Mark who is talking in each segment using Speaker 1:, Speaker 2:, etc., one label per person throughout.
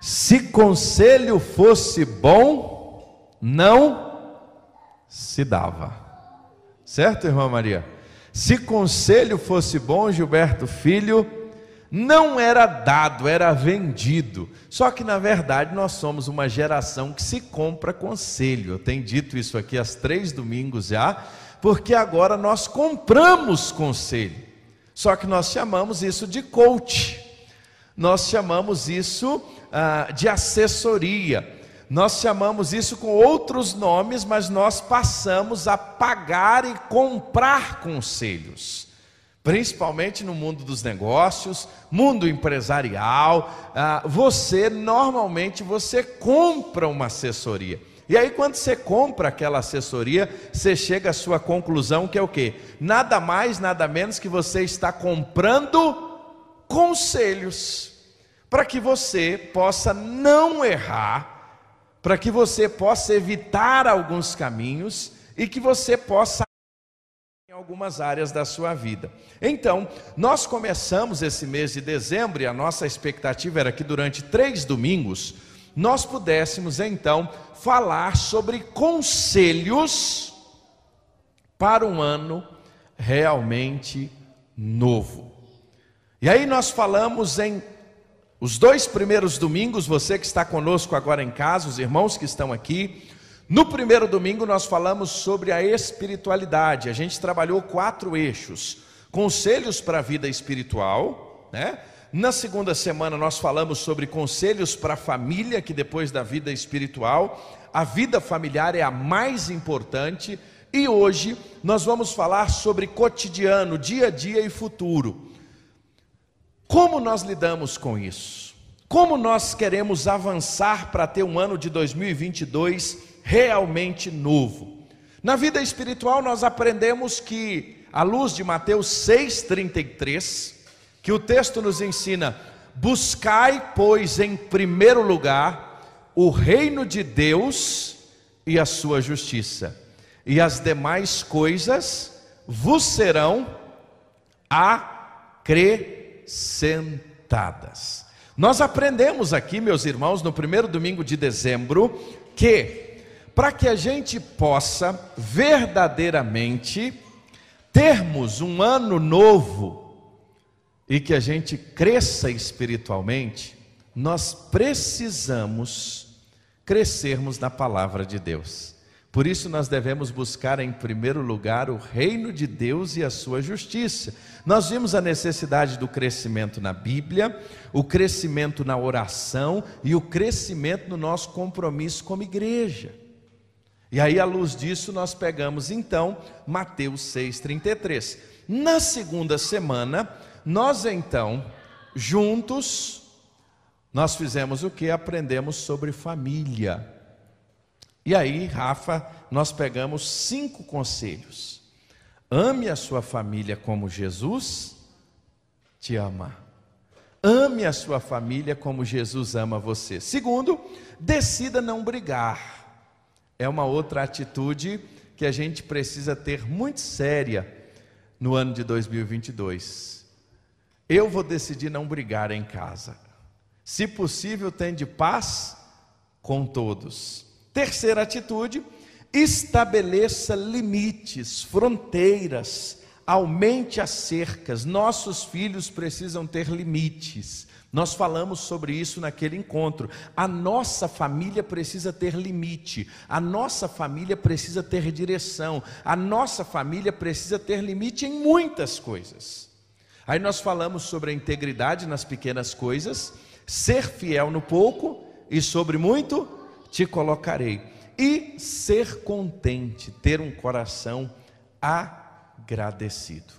Speaker 1: Se conselho fosse bom, não se dava. Certo, irmã Maria? Se conselho fosse bom, Gilberto Filho, não era dado, era vendido. Só que na verdade nós somos uma geração que se compra conselho. Eu tenho dito isso aqui há três domingos já, porque agora nós compramos conselho. Só que nós chamamos isso de coach, nós chamamos isso ah, de assessoria, nós chamamos isso com outros nomes, mas nós passamos a pagar e comprar conselhos principalmente no mundo dos negócios, mundo empresarial, ah, você normalmente você compra uma assessoria. E aí quando você compra aquela assessoria, você chega à sua conclusão que é o quê? Nada mais, nada menos que você está comprando conselhos para que você possa não errar, para que você possa evitar alguns caminhos e que você possa em algumas áreas da sua vida. Então, nós começamos esse mês de dezembro e a nossa expectativa era que durante três domingos nós pudéssemos então falar sobre conselhos para um ano realmente novo. E aí nós falamos em os dois primeiros domingos, você que está conosco agora em casa, os irmãos que estão aqui, no primeiro domingo nós falamos sobre a espiritualidade. A gente trabalhou quatro eixos: conselhos para a vida espiritual, né? Na segunda semana nós falamos sobre conselhos para a família, que depois da vida espiritual, a vida familiar é a mais importante. E hoje nós vamos falar sobre cotidiano, dia a dia e futuro. Como nós lidamos com isso? Como nós queremos avançar para ter um ano de 2022 realmente novo. Na vida espiritual, nós aprendemos que, à luz de Mateus 6,33, que o texto nos ensina: buscai, pois, em primeiro lugar, o reino de Deus e a sua justiça, e as demais coisas vos serão acrescentadas. Nós aprendemos aqui, meus irmãos, no primeiro domingo de dezembro, que para que a gente possa verdadeiramente termos um ano novo e que a gente cresça espiritualmente, nós precisamos crescermos na palavra de Deus. Por isso nós devemos buscar em primeiro lugar o reino de Deus e a sua justiça. Nós vimos a necessidade do crescimento na Bíblia, o crescimento na oração e o crescimento no nosso compromisso como igreja. E aí, à luz disso, nós pegamos então Mateus 6,33. Na segunda semana, nós então, juntos, nós fizemos o que? Aprendemos sobre família. E aí, Rafa, nós pegamos cinco conselhos. Ame a sua família como Jesus te ama. Ame a sua família como Jesus ama você. Segundo, decida não brigar é uma outra atitude que a gente precisa ter muito séria no ano de 2022. Eu vou decidir não brigar em casa. Se possível, de paz com todos. Terceira atitude, estabeleça limites, fronteiras, aumente as cercas. Nossos filhos precisam ter limites. Nós falamos sobre isso naquele encontro. A nossa família precisa ter limite, a nossa família precisa ter direção, a nossa família precisa ter limite em muitas coisas. Aí nós falamos sobre a integridade nas pequenas coisas, ser fiel no pouco e sobre muito te colocarei. E ser contente, ter um coração agradecido.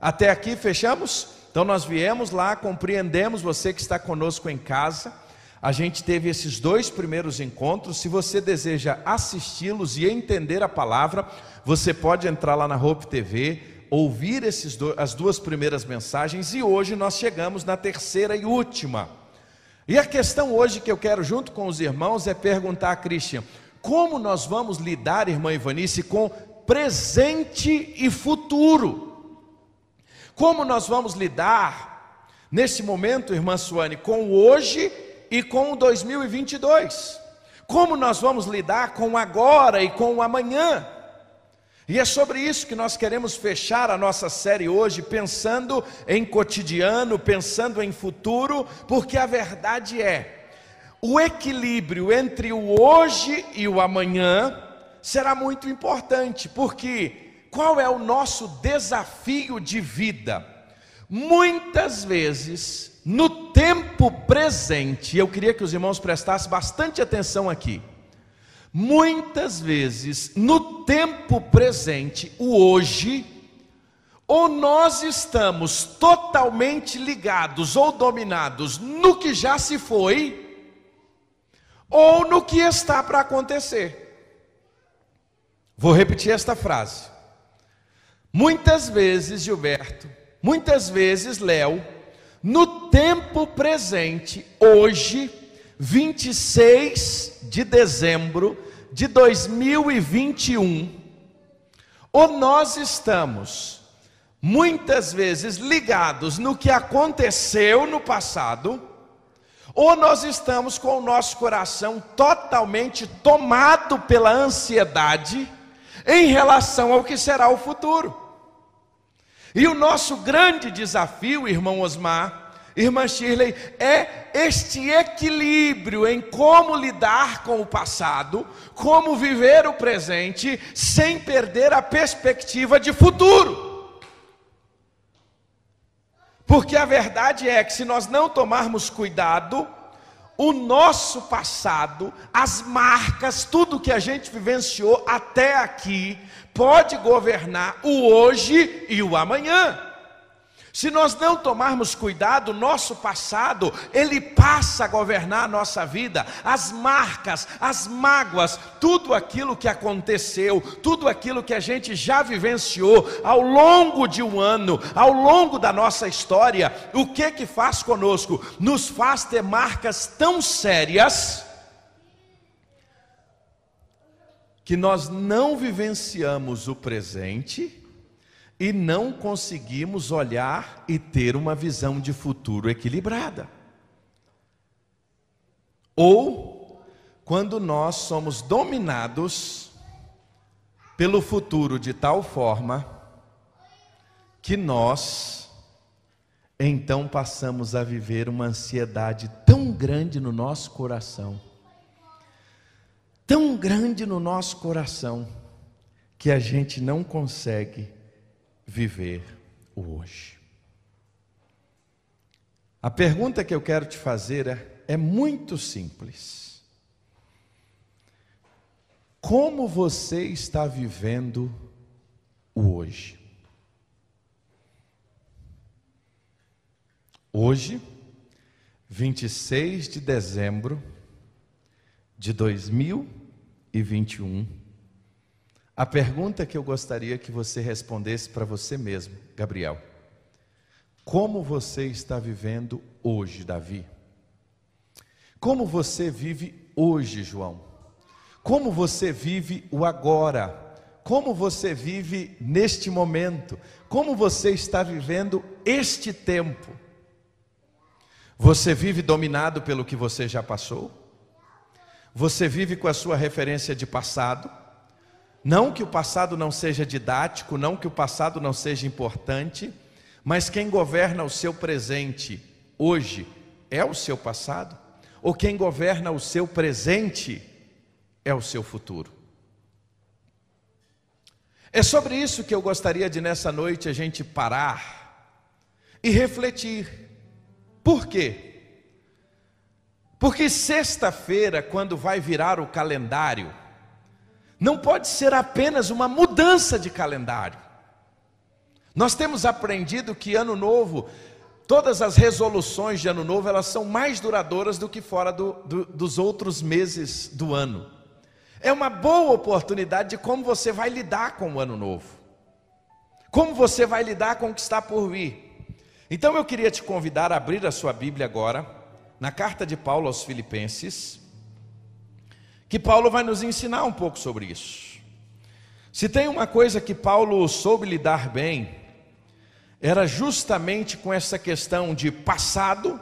Speaker 1: Até aqui fechamos? Então nós viemos lá, compreendemos você que está conosco em casa. A gente teve esses dois primeiros encontros. Se você deseja assisti-los e entender a palavra, você pode entrar lá na Hope TV, ouvir esses as duas primeiras mensagens e hoje nós chegamos na terceira e última. E a questão hoje que eu quero junto com os irmãos é perguntar a Christian: como nós vamos lidar, irmã Ivanice, com presente e futuro? Como nós vamos lidar nesse momento, irmã Suane, com o hoje e com o 2022. Como nós vamos lidar com o agora e com o amanhã? E é sobre isso que nós queremos fechar a nossa série hoje, pensando em cotidiano, pensando em futuro, porque a verdade é, o equilíbrio entre o hoje e o amanhã será muito importante, porque qual é o nosso desafio de vida? Muitas vezes, no tempo presente, eu queria que os irmãos prestassem bastante atenção aqui. Muitas vezes, no tempo presente, o hoje, ou nós estamos totalmente ligados ou dominados no que já se foi, ou no que está para acontecer. Vou repetir esta frase. Muitas vezes, Gilberto, muitas vezes, Léo, no tempo presente, hoje, 26 de dezembro de 2021, ou nós estamos muitas vezes ligados no que aconteceu no passado, ou nós estamos com o nosso coração totalmente tomado pela ansiedade em relação ao que será o futuro. E o nosso grande desafio, irmão Osmar, Irmã Shirley, é este equilíbrio em como lidar com o passado, como viver o presente, sem perder a perspectiva de futuro. Porque a verdade é que se nós não tomarmos cuidado, o nosso passado, as marcas, tudo que a gente vivenciou até aqui, pode governar o hoje e o amanhã. Se nós não tomarmos cuidado, nosso passado, ele passa a governar a nossa vida, as marcas, as mágoas, tudo aquilo que aconteceu, tudo aquilo que a gente já vivenciou ao longo de um ano, ao longo da nossa história, o que que faz conosco? Nos faz ter marcas tão sérias que nós não vivenciamos o presente e não conseguimos olhar e ter uma visão de futuro equilibrada. Ou quando nós somos dominados pelo futuro de tal forma que nós então passamos a viver uma ansiedade tão grande no nosso coração, tão grande no nosso coração, que a gente não consegue viver o hoje. A pergunta que eu quero te fazer é, é muito simples. Como você está vivendo o hoje? Hoje, 26 de dezembro de 2021, a pergunta que eu gostaria que você respondesse para você mesmo, Gabriel: Como você está vivendo hoje, Davi? Como você vive hoje, João? Como você vive o agora? Como você vive neste momento? Como você está vivendo este tempo? Você vive dominado pelo que você já passou? Você vive com a sua referência de passado? Não que o passado não seja didático, não que o passado não seja importante, mas quem governa o seu presente hoje é o seu passado, ou quem governa o seu presente é o seu futuro. É sobre isso que eu gostaria de nessa noite a gente parar e refletir. Por quê? Porque sexta-feira, quando vai virar o calendário, não pode ser apenas uma mudança de calendário. Nós temos aprendido que ano novo, todas as resoluções de ano novo, elas são mais duradouras do que fora do, do, dos outros meses do ano. É uma boa oportunidade de como você vai lidar com o ano novo, como você vai lidar com o que está por vir. Então eu queria te convidar a abrir a sua Bíblia agora, na carta de Paulo aos Filipenses, que Paulo vai nos ensinar um pouco sobre isso. Se tem uma coisa que Paulo soube lidar bem, era justamente com essa questão de passado,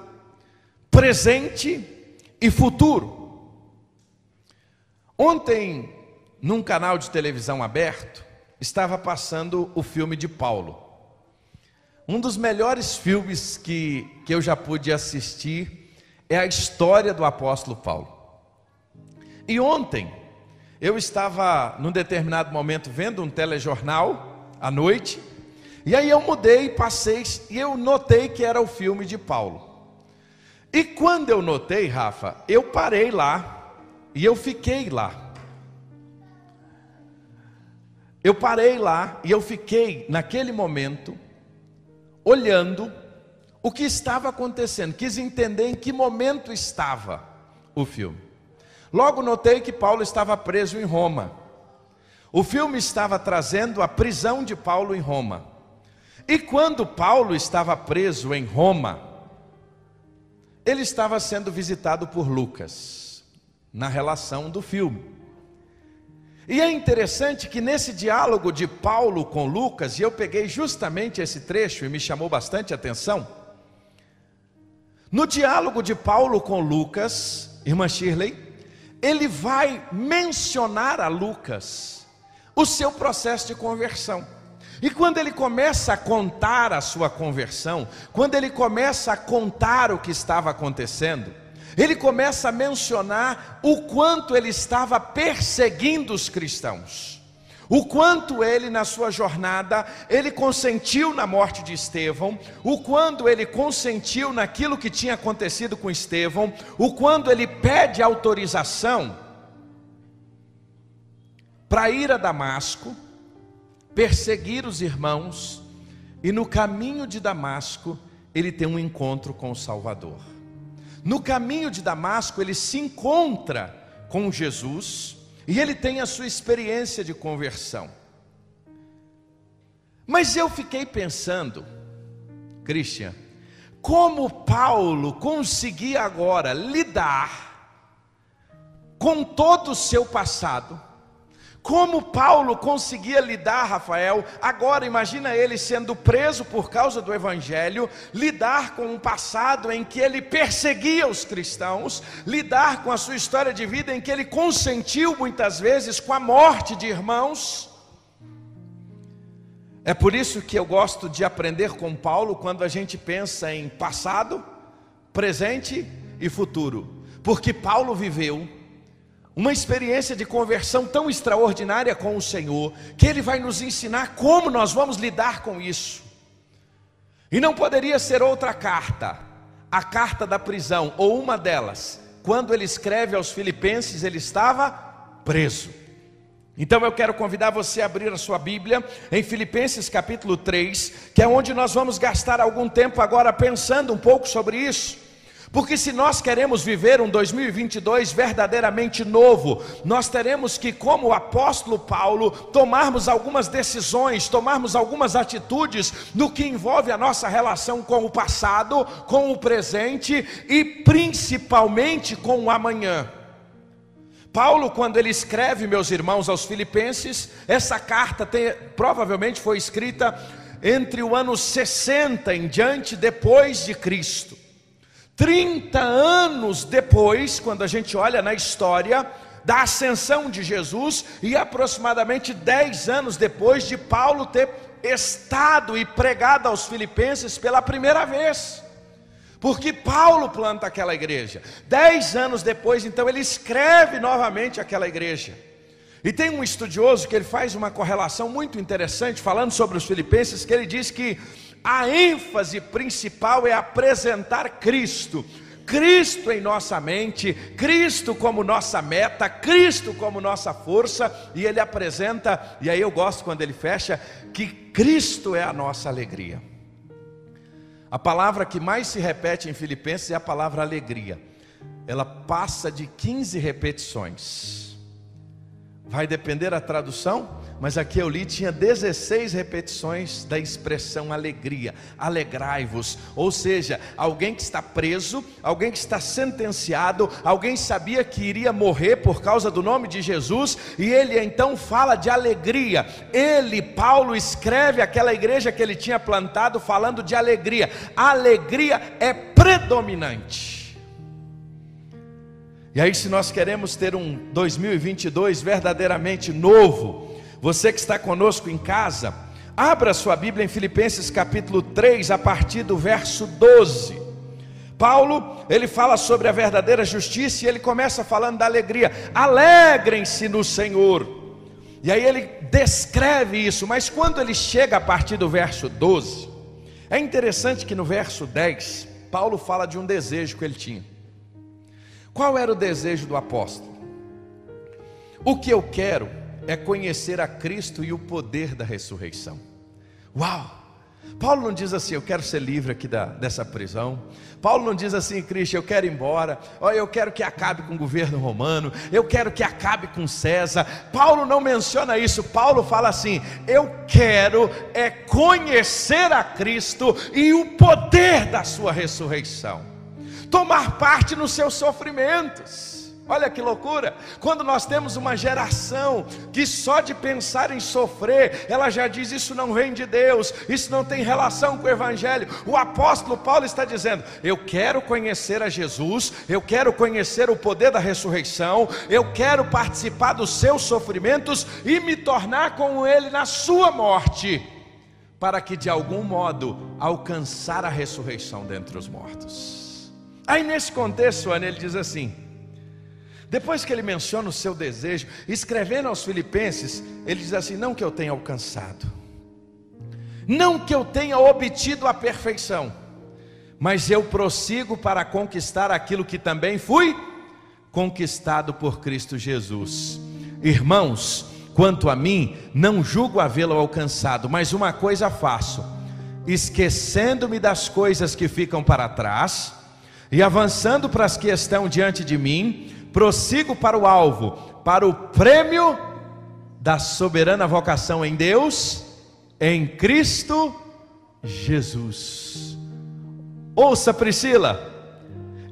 Speaker 1: presente e futuro. Ontem, num canal de televisão aberto, estava passando o filme de Paulo. Um dos melhores filmes que, que eu já pude assistir é a história do apóstolo Paulo. E ontem, eu estava, num determinado momento, vendo um telejornal à noite, e aí eu mudei, passei, e eu notei que era o filme de Paulo. E quando eu notei, Rafa, eu parei lá, e eu fiquei lá. Eu parei lá, e eu fiquei, naquele momento, olhando o que estava acontecendo, quis entender em que momento estava o filme. Logo notei que Paulo estava preso em Roma. O filme estava trazendo a prisão de Paulo em Roma. E quando Paulo estava preso em Roma, ele estava sendo visitado por Lucas, na relação do filme. E é interessante que nesse diálogo de Paulo com Lucas, e eu peguei justamente esse trecho e me chamou bastante atenção. No diálogo de Paulo com Lucas, irmã Shirley, ele vai mencionar a Lucas o seu processo de conversão. E quando ele começa a contar a sua conversão, quando ele começa a contar o que estava acontecendo, ele começa a mencionar o quanto ele estava perseguindo os cristãos. O quanto ele na sua jornada, ele consentiu na morte de Estevão, o quanto ele consentiu naquilo que tinha acontecido com Estevão, o quanto ele pede autorização para ir a Damasco, perseguir os irmãos, e no caminho de Damasco, ele tem um encontro com o Salvador. No caminho de Damasco, ele se encontra com Jesus e ele tem a sua experiência de conversão. Mas eu fiquei pensando, Christian, como Paulo conseguia agora lidar com todo o seu passado, como Paulo conseguia lidar, Rafael? Agora imagina ele sendo preso por causa do evangelho, lidar com um passado em que ele perseguia os cristãos, lidar com a sua história de vida em que ele consentiu muitas vezes com a morte de irmãos. É por isso que eu gosto de aprender com Paulo quando a gente pensa em passado, presente e futuro, porque Paulo viveu uma experiência de conversão tão extraordinária com o Senhor, que Ele vai nos ensinar como nós vamos lidar com isso. E não poderia ser outra carta, a carta da prisão, ou uma delas. Quando ele escreve aos Filipenses, ele estava preso. Então eu quero convidar você a abrir a sua Bíblia em Filipenses capítulo 3, que é onde nós vamos gastar algum tempo agora pensando um pouco sobre isso. Porque se nós queremos viver um 2022 verdadeiramente novo, nós teremos que, como o apóstolo Paulo, tomarmos algumas decisões, tomarmos algumas atitudes no que envolve a nossa relação com o passado, com o presente e principalmente com o amanhã. Paulo, quando ele escreve, meus irmãos, aos Filipenses, essa carta tem, provavelmente foi escrita entre o ano 60 em diante, depois de Cristo. 30 anos depois, quando a gente olha na história da ascensão de Jesus, e aproximadamente 10 anos depois de Paulo ter estado e pregado aos Filipenses pela primeira vez. Porque Paulo planta aquela igreja. Dez anos depois, então, ele escreve novamente aquela igreja. E tem um estudioso que ele faz uma correlação muito interessante, falando sobre os filipenses, que ele diz que a ênfase principal é apresentar Cristo. Cristo em nossa mente, Cristo como nossa meta, Cristo como nossa força, e ele apresenta, e aí eu gosto quando ele fecha, que Cristo é a nossa alegria. A palavra que mais se repete em Filipenses é a palavra alegria. Ela passa de 15 repetições. Vai depender da tradução, mas aqui eu li tinha 16 repetições da expressão alegria, alegrai-vos. Ou seja, alguém que está preso, alguém que está sentenciado, alguém sabia que iria morrer por causa do nome de Jesus, e ele então fala de alegria. Ele, Paulo, escreve aquela igreja que ele tinha plantado falando de alegria. A alegria é predominante. E aí, se nós queremos ter um 2022 verdadeiramente novo, você que está conosco em casa, abra sua Bíblia em Filipenses capítulo 3, a partir do verso 12. Paulo, ele fala sobre a verdadeira justiça e ele começa falando da alegria. Alegrem-se no Senhor. E aí ele descreve isso, mas quando ele chega a partir do verso 12, é interessante que no verso 10, Paulo fala de um desejo que ele tinha. Qual era o desejo do apóstolo? O que eu quero é conhecer a Cristo e o poder da ressurreição. Uau! Paulo não diz assim, eu quero ser livre aqui da, dessa prisão. Paulo não diz assim, Cristo, eu quero ir embora. Olha, eu quero que acabe com o governo romano. Eu quero que acabe com César. Paulo não menciona isso. Paulo fala assim: eu quero é conhecer a Cristo e o poder da sua ressurreição. Tomar parte nos seus sofrimentos Olha que loucura! Quando nós temos uma geração que só de pensar em sofrer, ela já diz: Isso não vem de Deus, isso não tem relação com o Evangelho. O apóstolo Paulo está dizendo: Eu quero conhecer a Jesus, eu quero conhecer o poder da ressurreição, eu quero participar dos seus sofrimentos e me tornar com Ele na sua morte, para que de algum modo alcançar a ressurreição dentre os mortos. Aí nesse contexto, Ana, ele diz assim: depois que ele menciona o seu desejo, escrevendo aos Filipenses, ele diz assim: Não que eu tenha alcançado, não que eu tenha obtido a perfeição, mas eu prossigo para conquistar aquilo que também fui conquistado por Cristo Jesus. Irmãos, quanto a mim, não julgo havê-lo alcançado, mas uma coisa faço, esquecendo-me das coisas que ficam para trás e avançando para as que estão diante de mim, prossigo para o alvo, para o prêmio da soberana vocação em Deus, em Cristo Jesus. Ouça, Priscila,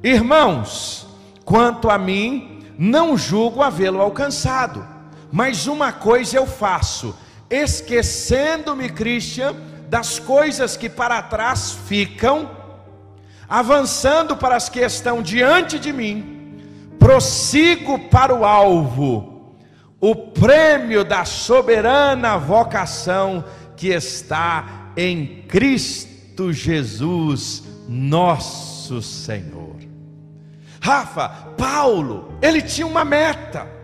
Speaker 1: irmãos, quanto a mim, não julgo havê-lo alcançado, mas uma coisa eu faço, esquecendo-me, Cristian, das coisas que para trás ficam, avançando para as que estão diante de mim prossigo para o alvo, o prêmio da soberana vocação que está em Cristo Jesus, nosso Senhor. Rafa, Paulo, ele tinha uma meta.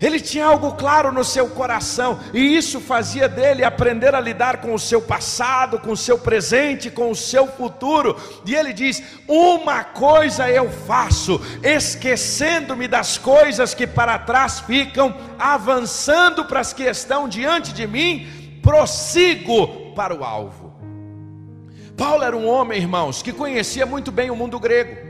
Speaker 1: Ele tinha algo claro no seu coração, e isso fazia dele aprender a lidar com o seu passado, com o seu presente, com o seu futuro. E ele diz: Uma coisa eu faço, esquecendo-me das coisas que para trás ficam, avançando para as que estão diante de mim, prossigo para o alvo. Paulo era um homem, irmãos, que conhecia muito bem o mundo grego.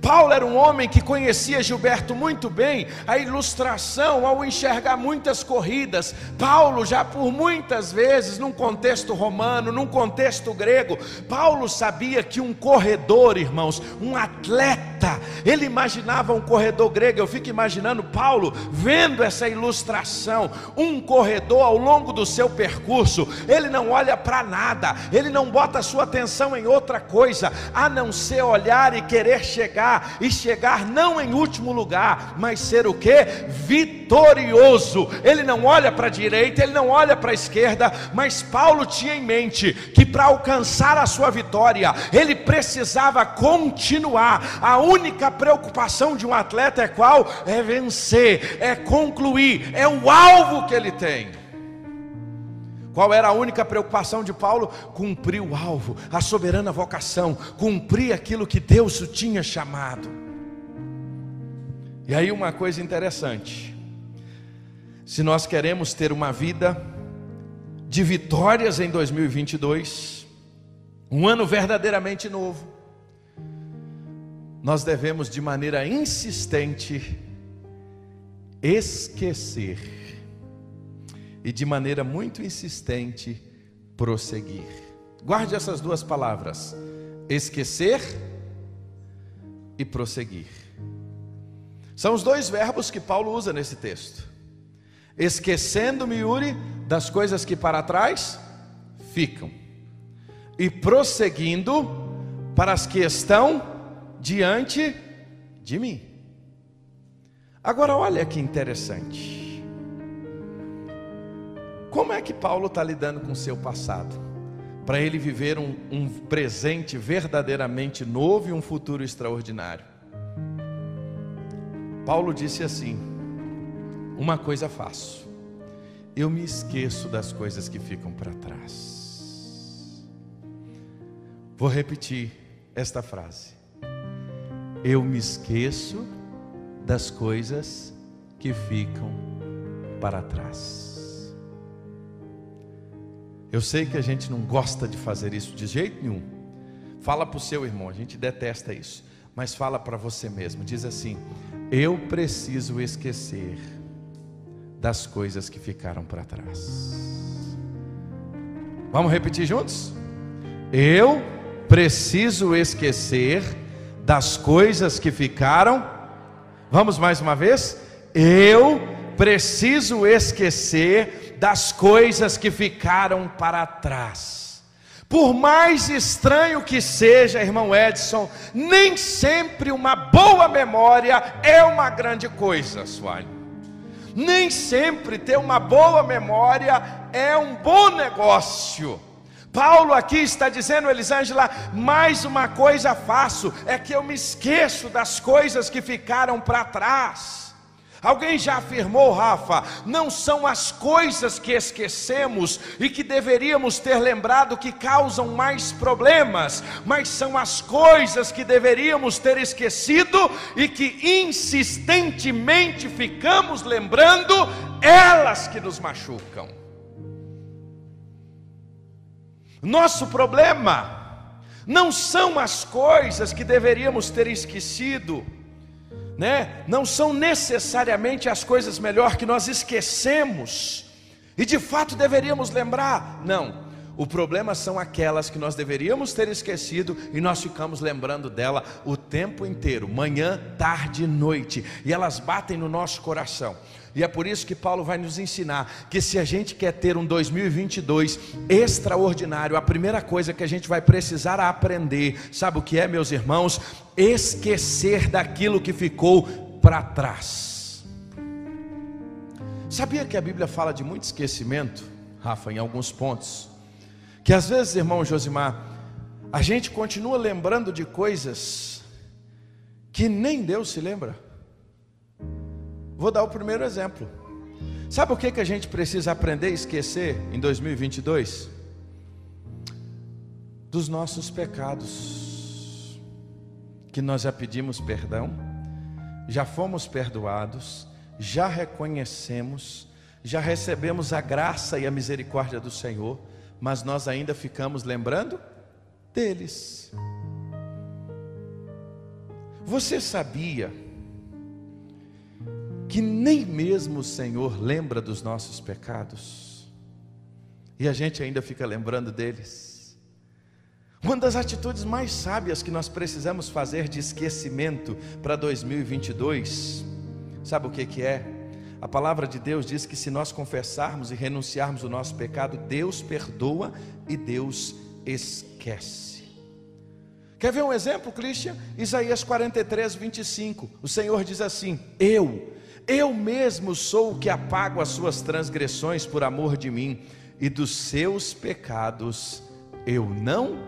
Speaker 1: Paulo era um homem que conhecia Gilberto muito bem, a ilustração ao enxergar muitas corridas. Paulo, já por muitas vezes, num contexto romano, num contexto grego, Paulo sabia que um corredor, irmãos, um atleta, ele imaginava um corredor grego. Eu fico imaginando Paulo vendo essa ilustração, um corredor ao longo do seu percurso, ele não olha para nada, ele não bota a sua atenção em outra coisa, a não ser olhar e querer chegar e chegar não em último lugar, mas ser o que? Vitorioso. Ele não olha para a direita, ele não olha para a esquerda, mas Paulo tinha em mente que para alcançar a sua vitória, ele precisava continuar. A única preocupação de um atleta é qual? É vencer, é concluir, é o alvo que ele tem. Qual era a única preocupação de Paulo? Cumprir o alvo, a soberana vocação, cumprir aquilo que Deus o tinha chamado. E aí, uma coisa interessante: se nós queremos ter uma vida de vitórias em 2022, um ano verdadeiramente novo, nós devemos de maneira insistente esquecer e de maneira muito insistente prosseguir. Guarde essas duas palavras: esquecer e prosseguir. São os dois verbos que Paulo usa nesse texto. Esquecendo-me, Yuri, das coisas que para trás ficam, e prosseguindo para as que estão diante de mim. Agora, olha que interessante. Como é que Paulo está lidando com o seu passado? Para ele viver um, um presente verdadeiramente novo e um futuro extraordinário. Paulo disse assim: Uma coisa faço, eu me esqueço das coisas que ficam para trás. Vou repetir esta frase. Eu me esqueço das coisas que ficam para trás. Eu sei que a gente não gosta de fazer isso de jeito nenhum. Fala para o seu irmão, a gente detesta isso. Mas fala para você mesmo, diz assim: Eu preciso esquecer das coisas que ficaram para trás. Vamos repetir juntos? Eu preciso esquecer das coisas que ficaram. Vamos mais uma vez? Eu preciso esquecer das coisas que ficaram para trás. Por mais estranho que seja, irmão Edson, nem sempre uma boa memória é uma grande coisa, Suane. Nem sempre ter uma boa memória é um bom negócio. Paulo aqui está dizendo, Elisângela, mais uma coisa faço, é que eu me esqueço das coisas que ficaram para trás. Alguém já afirmou, Rafa, não são as coisas que esquecemos e que deveríamos ter lembrado que causam mais problemas, mas são as coisas que deveríamos ter esquecido e que insistentemente ficamos lembrando, elas que nos machucam. Nosso problema não são as coisas que deveríamos ter esquecido, né? Não são necessariamente as coisas melhor que nós esquecemos e de fato deveríamos lembrar. Não. O problema são aquelas que nós deveríamos ter esquecido e nós ficamos lembrando dela o tempo inteiro, manhã, tarde e noite, e elas batem no nosso coração. E é por isso que Paulo vai nos ensinar que se a gente quer ter um 2022 extraordinário, a primeira coisa que a gente vai precisar aprender, sabe o que é, meus irmãos? Esquecer daquilo que ficou para trás. Sabia que a Bíblia fala de muito esquecimento, Rafa, em alguns pontos? Que às vezes, irmão Josimar, a gente continua lembrando de coisas que nem Deus se lembra. Vou dar o primeiro exemplo. Sabe o que, que a gente precisa aprender a esquecer em 2022? Dos nossos pecados, que nós já pedimos perdão, já fomos perdoados, já reconhecemos, já recebemos a graça e a misericórdia do Senhor, mas nós ainda ficamos lembrando deles. Você sabia? Que nem mesmo o Senhor lembra dos nossos pecados, e a gente ainda fica lembrando deles. Uma das atitudes mais sábias que nós precisamos fazer de esquecimento para 2022, sabe o que, que é? A palavra de Deus diz que se nós confessarmos e renunciarmos o nosso pecado, Deus perdoa e Deus esquece. Quer ver um exemplo, Christian? Isaías 43, 25. O Senhor diz assim: Eu, eu mesmo sou o que apago as suas transgressões por amor de mim, e dos seus pecados eu não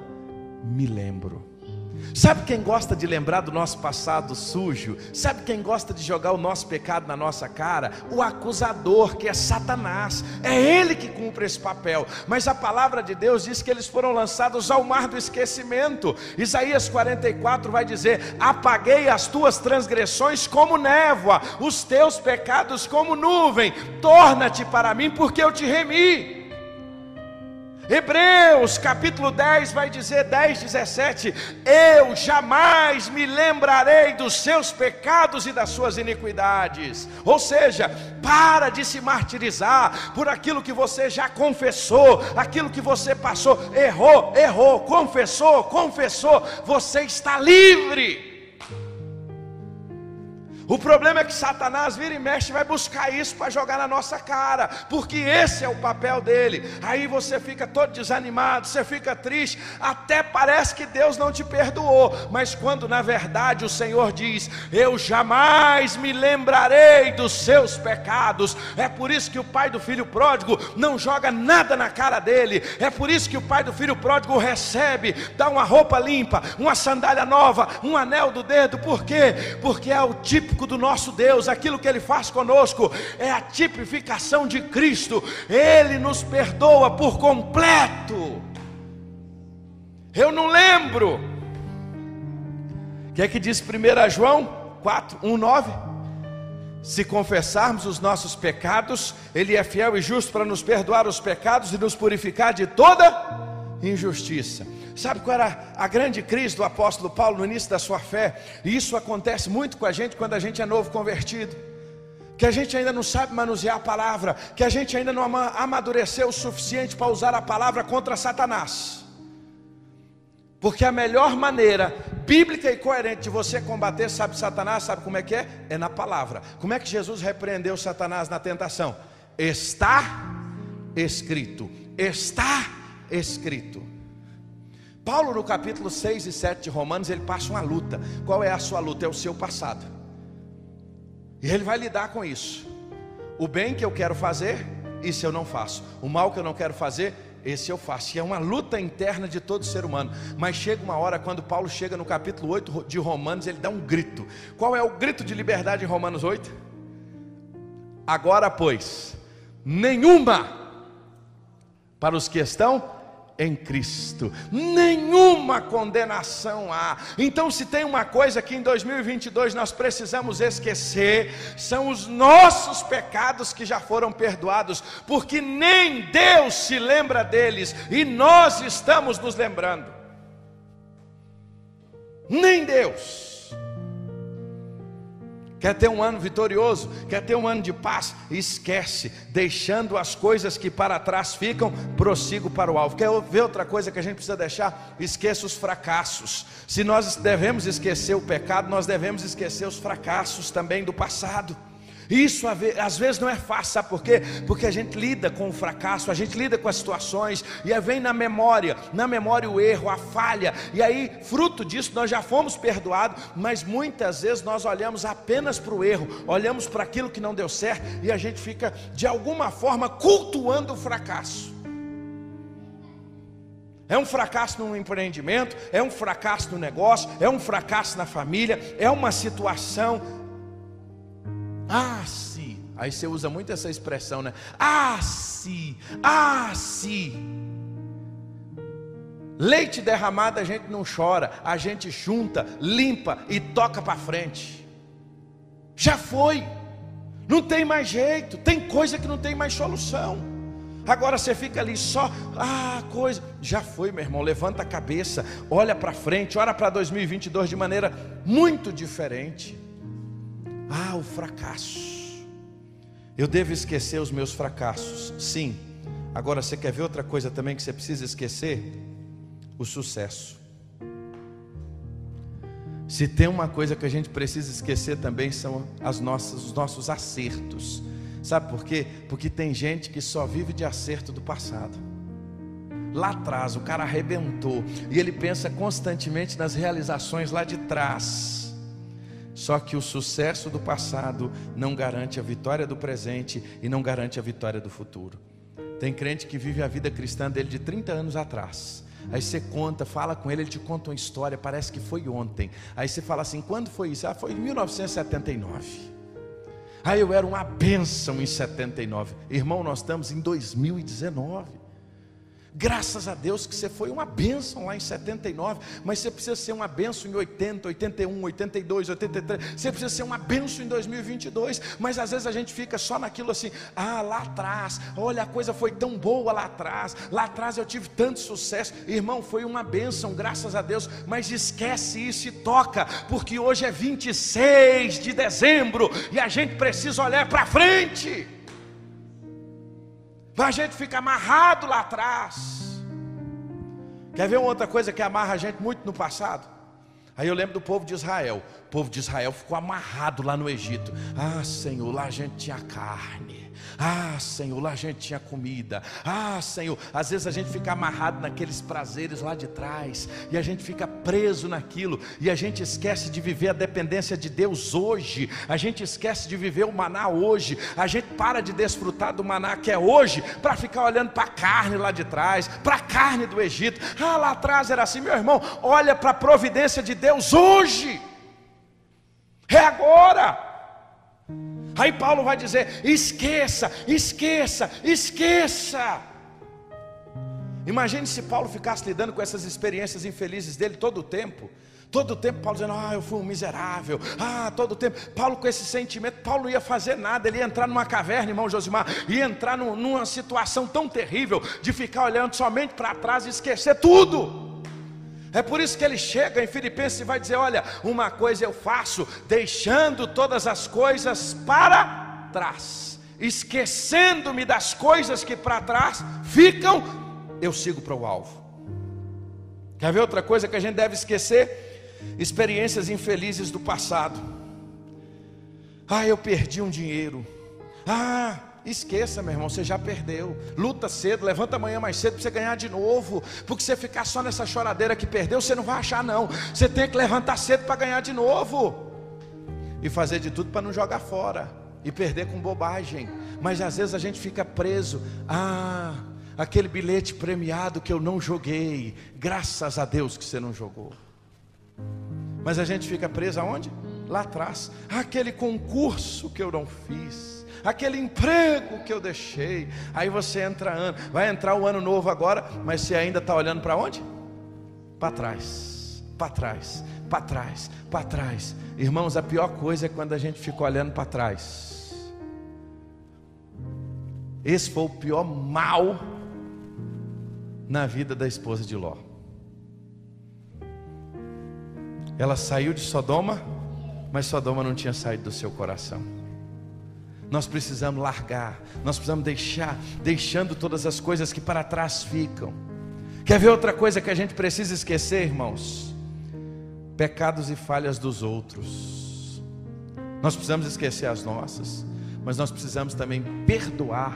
Speaker 1: me lembro. Sabe quem gosta de lembrar do nosso passado sujo? Sabe quem gosta de jogar o nosso pecado na nossa cara? O acusador, que é Satanás. É ele que cumpre esse papel. Mas a palavra de Deus diz que eles foram lançados ao mar do esquecimento. Isaías 44 vai dizer: Apaguei as tuas transgressões como névoa, os teus pecados como nuvem. Torna-te para mim, porque eu te remi. Hebreus capítulo 10 vai dizer 10, 17: Eu jamais me lembrarei dos seus pecados e das suas iniquidades. Ou seja, para de se martirizar por aquilo que você já confessou, aquilo que você passou, errou, errou, confessou, confessou, você está livre. O problema é que Satanás vira e mexe vai buscar isso para jogar na nossa cara, porque esse é o papel dele. Aí você fica todo desanimado, você fica triste, até parece que Deus não te perdoou, mas quando na verdade o Senhor diz: Eu jamais me lembrarei dos seus pecados. É por isso que o pai do filho pródigo não joga nada na cara dele, é por isso que o pai do filho pródigo recebe, dá uma roupa limpa, uma sandália nova, um anel do dedo, por quê? Porque é o típico do nosso Deus, aquilo que Ele faz conosco é a tipificação de Cristo, Ele nos perdoa por completo. Eu não lembro. O que é que diz 1 João 4, 1, 9? Se confessarmos os nossos pecados, Ele é fiel e justo para nos perdoar os pecados e nos purificar de toda injustiça. Sabe qual era a grande crise do apóstolo Paulo no início da sua fé? E isso acontece muito com a gente quando a gente é novo convertido. Que a gente ainda não sabe manusear a palavra, que a gente ainda não amadureceu o suficiente para usar a palavra contra Satanás. Porque a melhor maneira bíblica e coerente de você combater, sabe Satanás, sabe como é que é? É na palavra. Como é que Jesus repreendeu Satanás na tentação? Está escrito. Está escrito. Paulo, no capítulo 6 e 7 de Romanos, ele passa uma luta. Qual é a sua luta? É o seu passado. E ele vai lidar com isso. O bem que eu quero fazer, isso eu não faço. O mal que eu não quero fazer, esse eu faço. E é uma luta interna de todo ser humano. Mas chega uma hora, quando Paulo chega no capítulo 8 de Romanos, ele dá um grito. Qual é o grito de liberdade em Romanos 8? Agora, pois, nenhuma para os que estão em Cristo, nenhuma condenação há. Então, se tem uma coisa que em 2022 nós precisamos esquecer, são os nossos pecados que já foram perdoados, porque nem Deus se lembra deles e nós estamos nos lembrando. Nem Deus. Quer ter um ano vitorioso? Quer ter um ano de paz? Esquece, deixando as coisas que para trás ficam, prossigo para o alvo. Quer ver outra coisa que a gente precisa deixar? Esqueça os fracassos. Se nós devemos esquecer o pecado, nós devemos esquecer os fracassos também do passado. Isso às vezes não é fácil, sabe por quê? Porque a gente lida com o fracasso, a gente lida com as situações, e aí vem na memória, na memória o erro, a falha, e aí, fruto disso, nós já fomos perdoados, mas muitas vezes nós olhamos apenas para o erro, olhamos para aquilo que não deu certo, e a gente fica, de alguma forma, cultuando o fracasso. É um fracasso no empreendimento, é um fracasso no negócio, é um fracasso na família, é uma situação ah, se. Aí você usa muito essa expressão, né? Ah, se. Ah, se. Leite derramado a gente não chora, a gente junta, limpa e toca para frente. Já foi. Não tem mais jeito, tem coisa que não tem mais solução. Agora você fica ali só, ah, coisa, já foi, meu irmão. Levanta a cabeça, olha para frente, olha para 2022 de maneira muito diferente. Ah, o fracasso. Eu devo esquecer os meus fracassos. Sim. Agora você quer ver outra coisa também que você precisa esquecer? O sucesso. Se tem uma coisa que a gente precisa esquecer também são as nossas, os nossos acertos. Sabe por quê? Porque tem gente que só vive de acerto do passado. Lá atrás o cara arrebentou e ele pensa constantemente nas realizações lá de trás. Só que o sucesso do passado não garante a vitória do presente e não garante a vitória do futuro. Tem crente que vive a vida cristã dele de 30 anos atrás. Aí você conta, fala com ele, ele te conta uma história, parece que foi ontem. Aí você fala assim: quando foi isso? Ah, foi em 1979. Aí eu era uma bênção em 79. Irmão, nós estamos em 2019. Graças a Deus que você foi uma bênção lá em 79, mas você precisa ser uma bênção em 80, 81, 82, 83. Você precisa ser uma bênção em 2022, mas às vezes a gente fica só naquilo assim: ah, lá atrás, olha, a coisa foi tão boa lá atrás, lá atrás eu tive tanto sucesso. Irmão, foi uma bênção, graças a Deus, mas esquece isso e toca, porque hoje é 26 de dezembro e a gente precisa olhar para frente. A gente fica amarrado lá atrás. Quer ver uma outra coisa que amarra a gente muito no passado? Aí eu lembro do povo de Israel. Povo de Israel ficou amarrado lá no Egito. Ah, Senhor, lá a gente tinha carne. Ah, Senhor, lá a gente tinha comida. Ah, Senhor, às vezes a gente fica amarrado naqueles prazeres lá de trás, e a gente fica preso naquilo, e a gente esquece de viver a dependência de Deus hoje, a gente esquece de viver o maná hoje, a gente para de desfrutar do maná que é hoje, para ficar olhando para a carne lá de trás, para a carne do Egito. Ah, lá atrás era assim, meu irmão, olha para a providência de Deus hoje, é agora. Aí Paulo vai dizer: esqueça, esqueça, esqueça. Imagine se Paulo ficasse lidando com essas experiências infelizes dele todo o tempo. Todo o tempo Paulo dizendo, ah, eu fui um miserável. Ah, todo o tempo. Paulo com esse sentimento, Paulo ia fazer nada, ele ia entrar numa caverna, irmão Josimar, ia entrar numa situação tão terrível de ficar olhando somente para trás e esquecer tudo. É por isso que ele chega em Filipenses e vai dizer: Olha, uma coisa eu faço, deixando todas as coisas para trás, esquecendo-me das coisas que para trás ficam, eu sigo para o alvo. Quer ver outra coisa que a gente deve esquecer? Experiências infelizes do passado. Ah, eu perdi um dinheiro. Ah, Esqueça, meu irmão, você já perdeu. Luta cedo, levanta amanhã mais cedo para você ganhar de novo. Porque você ficar só nessa choradeira que perdeu, você não vai achar, não. Você tem que levantar cedo para ganhar de novo. E fazer de tudo para não jogar fora. E perder com bobagem. Mas às vezes a gente fica preso. Ah, aquele bilhete premiado que eu não joguei. Graças a Deus que você não jogou. Mas a gente fica preso aonde? Lá atrás. Aquele concurso que eu não fiz aquele emprego que eu deixei. Aí você entra ano, vai entrar o ano novo agora, mas você ainda está olhando para onde? Para trás, para trás, para trás, para trás. Irmãos, a pior coisa é quando a gente fica olhando para trás. Esse foi o pior mal na vida da esposa de Ló. Ela saiu de Sodoma, mas Sodoma não tinha saído do seu coração nós precisamos largar, nós precisamos deixar, deixando todas as coisas que para trás ficam. Quer ver outra coisa que a gente precisa esquecer, irmãos? Pecados e falhas dos outros. Nós precisamos esquecer as nossas, mas nós precisamos também perdoar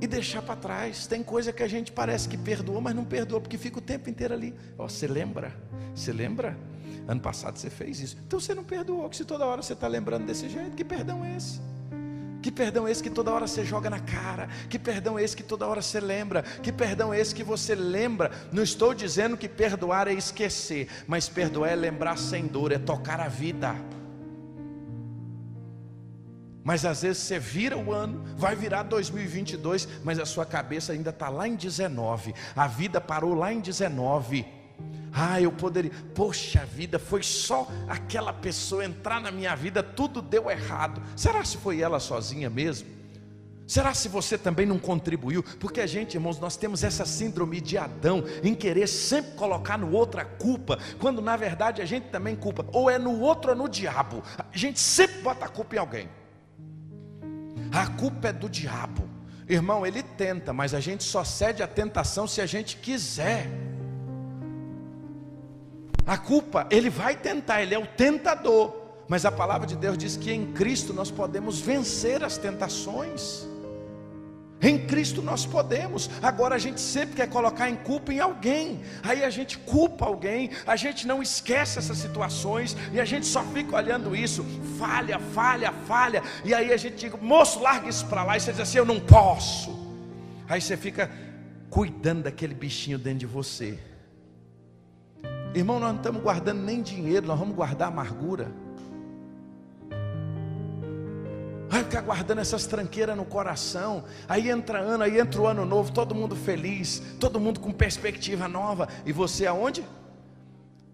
Speaker 1: e deixar para trás. Tem coisa que a gente parece que perdoou, mas não perdoou, porque fica o tempo inteiro ali. Oh, você lembra? Você lembra? Ano passado você fez isso. Então você não perdoou, que se toda hora você está lembrando desse jeito, que perdão é esse? Que perdão é esse que toda hora você joga na cara? Que perdão é esse que toda hora você lembra? Que perdão é esse que você lembra? Não estou dizendo que perdoar é esquecer, mas perdoar é lembrar sem dor, é tocar a vida. Mas às vezes você vira o ano, vai virar 2022, mas a sua cabeça ainda está lá em 19. A vida parou lá em 19. Ah, eu poderia. Poxa vida, foi só aquela pessoa entrar na minha vida, tudo deu errado. Será se foi ela sozinha mesmo? Será se você também não contribuiu? Porque a gente, irmãos, nós temos essa síndrome de Adão em querer sempre colocar no outro a culpa, quando na verdade a gente também culpa, ou é no outro ou no diabo. A gente sempre bota a culpa em alguém. A culpa é do diabo. Irmão, ele tenta, mas a gente só cede à tentação se a gente quiser. A culpa, ele vai tentar, ele é o tentador. Mas a palavra de Deus diz que em Cristo nós podemos vencer as tentações. Em Cristo nós podemos. Agora a gente sempre quer colocar em culpa em alguém. Aí a gente culpa alguém, a gente não esquece essas situações e a gente só fica olhando isso. Falha, falha, falha. E aí a gente diz: "Moço, larga isso para lá". E você diz assim: "Eu não posso". Aí você fica cuidando daquele bichinho dentro de você. Irmão, nós não estamos guardando nem dinheiro, nós vamos guardar amargura. Vai ficar guardando essas tranqueiras no coração. Aí entra ano, aí entra o ano novo, todo mundo feliz, todo mundo com perspectiva nova. E você aonde?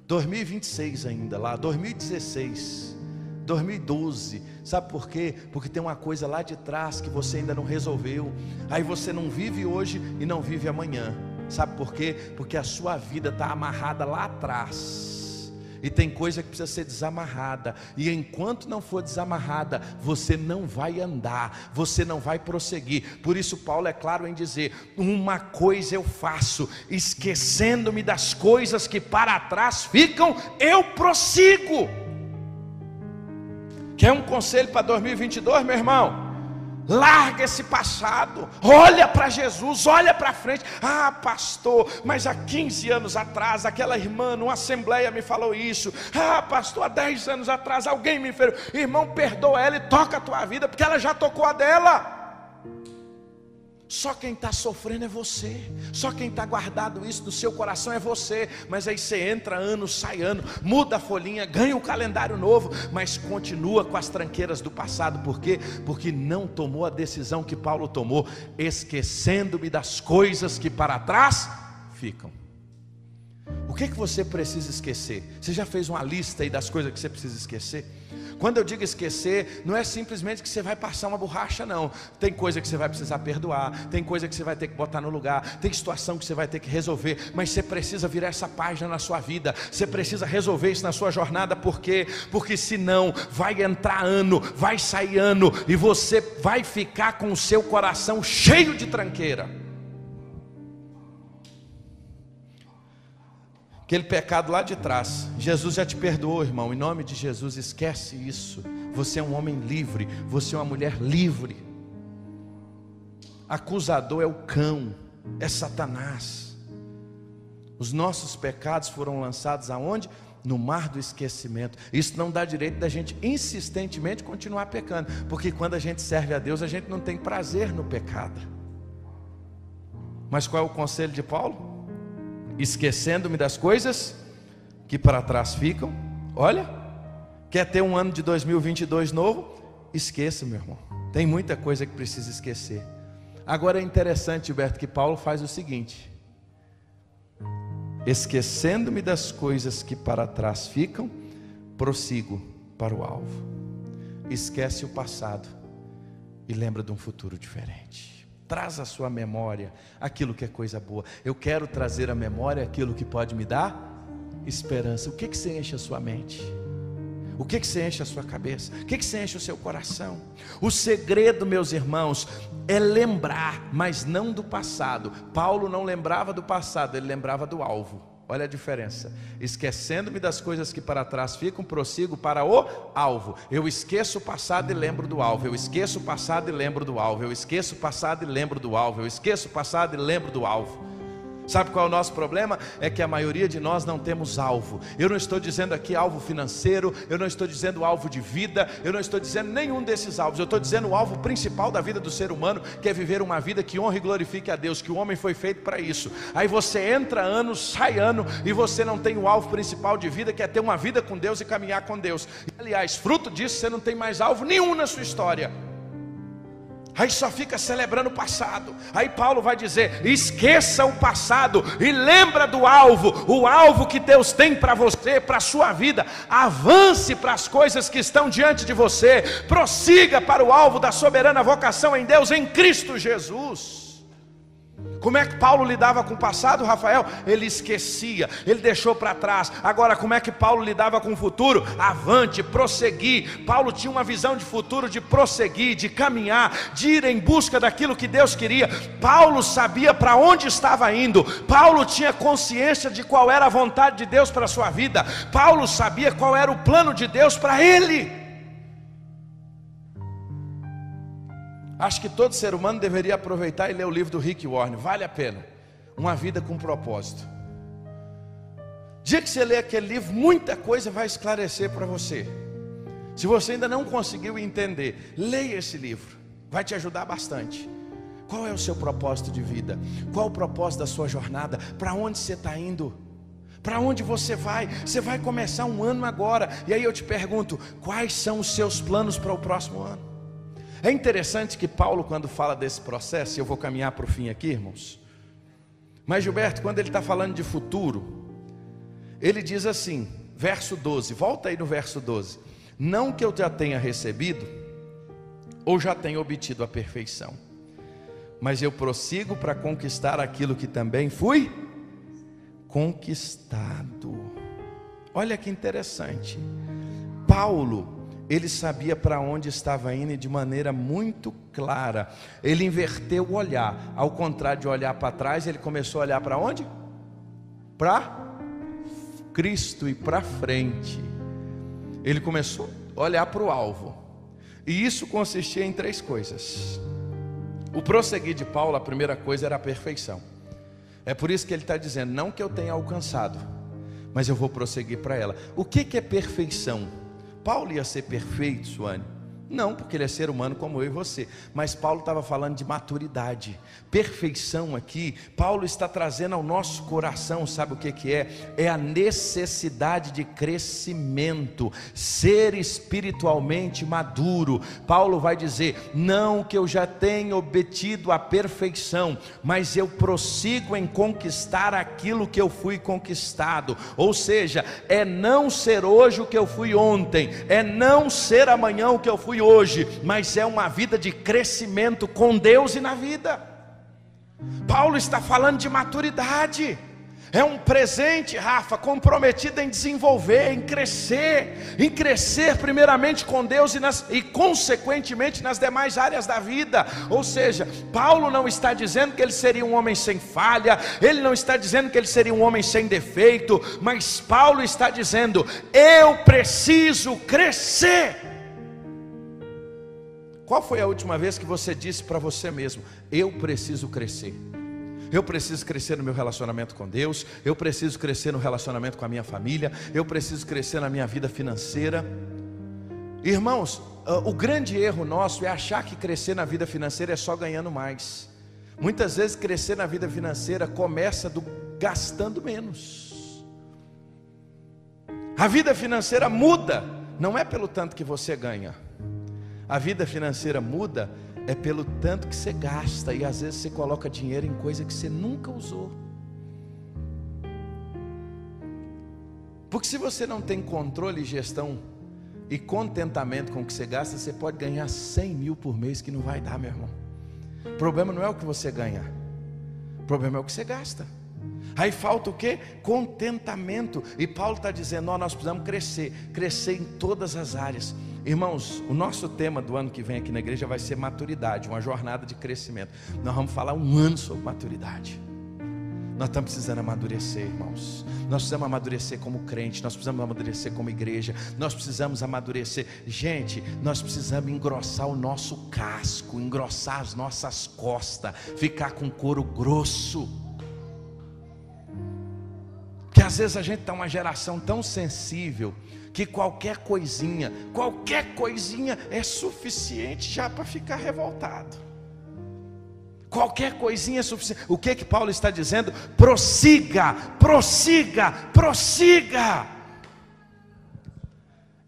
Speaker 1: 2026 ainda lá, 2016, 2012. Sabe por quê? Porque tem uma coisa lá de trás que você ainda não resolveu. Aí você não vive hoje e não vive amanhã. Sabe por quê? Porque a sua vida está amarrada lá atrás. E tem coisa que precisa ser desamarrada. E enquanto não for desamarrada, você não vai andar, você não vai prosseguir. Por isso, Paulo é claro em dizer: Uma coisa eu faço, esquecendo-me das coisas que para trás ficam, eu prossigo. Quer um conselho para 2022, meu irmão? Larga esse passado, olha para Jesus, olha para frente. Ah, pastor, mas há 15 anos atrás, aquela irmã numa assembleia me falou isso. Ah, pastor, há 10 anos atrás alguém me fez. Irmão, perdoa ela e toca a tua vida, porque ela já tocou a dela. Só quem está sofrendo é você. Só quem está guardado isso no seu coração é você. Mas aí você entra ano, sai ano, muda a folhinha, ganha um calendário novo, mas continua com as tranqueiras do passado. Por quê? Porque não tomou a decisão que Paulo tomou, esquecendo-me das coisas que para trás ficam. O que, que você precisa esquecer? Você já fez uma lista aí das coisas que você precisa esquecer? Quando eu digo esquecer, não é simplesmente que você vai passar uma borracha, não. Tem coisa que você vai precisar perdoar, tem coisa que você vai ter que botar no lugar, tem situação que você vai ter que resolver, mas você precisa virar essa página na sua vida, você precisa resolver isso na sua jornada, por quê? Porque senão vai entrar ano, vai sair ano, e você vai ficar com o seu coração cheio de tranqueira. Aquele pecado lá de trás. Jesus já te perdoou, irmão. Em nome de Jesus, esquece isso. Você é um homem livre, você é uma mulher livre. Acusador é o cão, é Satanás. Os nossos pecados foram lançados aonde? No mar do esquecimento. Isso não dá direito da gente insistentemente continuar pecando, porque quando a gente serve a Deus, a gente não tem prazer no pecado. Mas qual é o conselho de Paulo? Esquecendo-me das coisas que para trás ficam. Olha, quer ter um ano de 2022 novo? Esqueça, meu irmão. Tem muita coisa que precisa esquecer. Agora é interessante, Gilberto, que Paulo faz o seguinte: esquecendo-me das coisas que para trás ficam, prossigo para o alvo. Esquece o passado e lembra de um futuro diferente. Traz à sua memória aquilo que é coisa boa. Eu quero trazer à memória aquilo que pode me dar esperança. O que, que você enche a sua mente? O que, que você enche a sua cabeça? O que, que você enche o seu coração? O segredo, meus irmãos, é lembrar, mas não do passado. Paulo não lembrava do passado, ele lembrava do alvo. Olha a diferença. Esquecendo-me das coisas que para trás ficam, prossigo para o alvo. Eu esqueço o passado e lembro do alvo. Eu esqueço o passado e lembro do alvo. Eu esqueço o passado e lembro do alvo. Eu esqueço o passado e lembro do alvo. Sabe qual é o nosso problema? É que a maioria de nós não temos alvo. Eu não estou dizendo aqui alvo financeiro, eu não estou dizendo alvo de vida, eu não estou dizendo nenhum desses alvos. Eu estou dizendo o alvo principal da vida do ser humano, que é viver uma vida que honre e glorifique a Deus, que o homem foi feito para isso. Aí você entra ano, sai ano, e você não tem o alvo principal de vida, que é ter uma vida com Deus e caminhar com Deus. E, aliás, fruto disso, você não tem mais alvo nenhum na sua história. Aí só fica celebrando o passado. Aí Paulo vai dizer: esqueça o passado e lembra do alvo, o alvo que Deus tem para você, para a sua vida. Avance para as coisas que estão diante de você. Prossiga para o alvo da soberana vocação em Deus, em Cristo Jesus. Como é que Paulo lidava com o passado, Rafael? Ele esquecia, ele deixou para trás. Agora, como é que Paulo lidava com o futuro? Avante, prosseguir. Paulo tinha uma visão de futuro de prosseguir, de caminhar, de ir em busca daquilo que Deus queria. Paulo sabia para onde estava indo. Paulo tinha consciência de qual era a vontade de Deus para a sua vida. Paulo sabia qual era o plano de Deus para ele. Acho que todo ser humano deveria aproveitar e ler o livro do Rick Warren, vale a pena. Uma vida com propósito. Dia que você ler aquele livro, muita coisa vai esclarecer para você. Se você ainda não conseguiu entender, leia esse livro, vai te ajudar bastante. Qual é o seu propósito de vida? Qual o propósito da sua jornada? Para onde você está indo? Para onde você vai? Você vai começar um ano agora. E aí eu te pergunto: quais são os seus planos para o próximo ano? É interessante que Paulo, quando fala desse processo, eu vou caminhar para o fim aqui, irmãos. Mas Gilberto, quando ele está falando de futuro, ele diz assim, verso 12, volta aí no verso 12: Não que eu já tenha recebido, ou já tenha obtido a perfeição, mas eu prossigo para conquistar aquilo que também fui conquistado. Olha que interessante. Paulo, ele sabia para onde estava indo de maneira muito clara. Ele inverteu o olhar. Ao contrário de olhar para trás, ele começou a olhar para onde? Para Cristo e para frente. Ele começou a olhar para o alvo. E isso consistia em três coisas. O prosseguir de Paulo, a primeira coisa era a perfeição. É por isso que ele está dizendo: não que eu tenha alcançado, mas eu vou prosseguir para ela. O que, que é perfeição? Paulo ia ser perfeito, Suane? Não, porque ele é ser humano como eu e você. Mas Paulo estava falando de maturidade, perfeição aqui. Paulo está trazendo ao nosso coração, sabe o que, que é? É a necessidade de crescimento, ser espiritualmente maduro. Paulo vai dizer: não que eu já tenha obtido a perfeição, mas eu prossigo em conquistar aquilo que eu fui conquistado. Ou seja, é não ser hoje o que eu fui ontem, é não ser amanhã o que eu fui hoje, mas é uma vida de crescimento com Deus e na vida. Paulo está falando de maturidade. É um presente, Rafa, comprometido em desenvolver, em crescer, em crescer primeiramente com Deus e, nas, e consequentemente nas demais áreas da vida. Ou seja, Paulo não está dizendo que ele seria um homem sem falha, ele não está dizendo que ele seria um homem sem defeito, mas Paulo está dizendo: eu preciso crescer. Qual foi a última vez que você disse para você mesmo: Eu preciso crescer? Eu preciso crescer no meu relacionamento com Deus, eu preciso crescer no relacionamento com a minha família, eu preciso crescer na minha vida financeira. Irmãos, ah, o grande erro nosso é achar que crescer na vida financeira é só ganhando mais. Muitas vezes crescer na vida financeira começa do gastando menos. A vida financeira muda, não é pelo tanto que você ganha. A vida financeira muda é pelo tanto que você gasta e às vezes você coloca dinheiro em coisa que você nunca usou. Porque se você não tem controle, gestão e contentamento com o que você gasta, você pode ganhar 100 mil por mês que não vai dar, meu irmão. O problema não é o que você ganha, o problema é o que você gasta. Aí falta o que? Contentamento. E Paulo está dizendo: nós precisamos crescer, crescer em todas as áreas. Irmãos, o nosso tema do ano que vem aqui na igreja vai ser maturidade, uma jornada de crescimento. Nós vamos falar um ano sobre maturidade. Nós estamos precisando amadurecer, irmãos. Nós precisamos amadurecer como crente, nós precisamos amadurecer como igreja, nós precisamos amadurecer. Gente, nós precisamos engrossar o nosso casco, engrossar as nossas costas, ficar com couro grosso. Que às vezes a gente está uma geração tão sensível que qualquer coisinha, qualquer coisinha é suficiente já para ficar revoltado. Qualquer coisinha é suficiente. O que que Paulo está dizendo? Prossiga, prossiga, prossiga.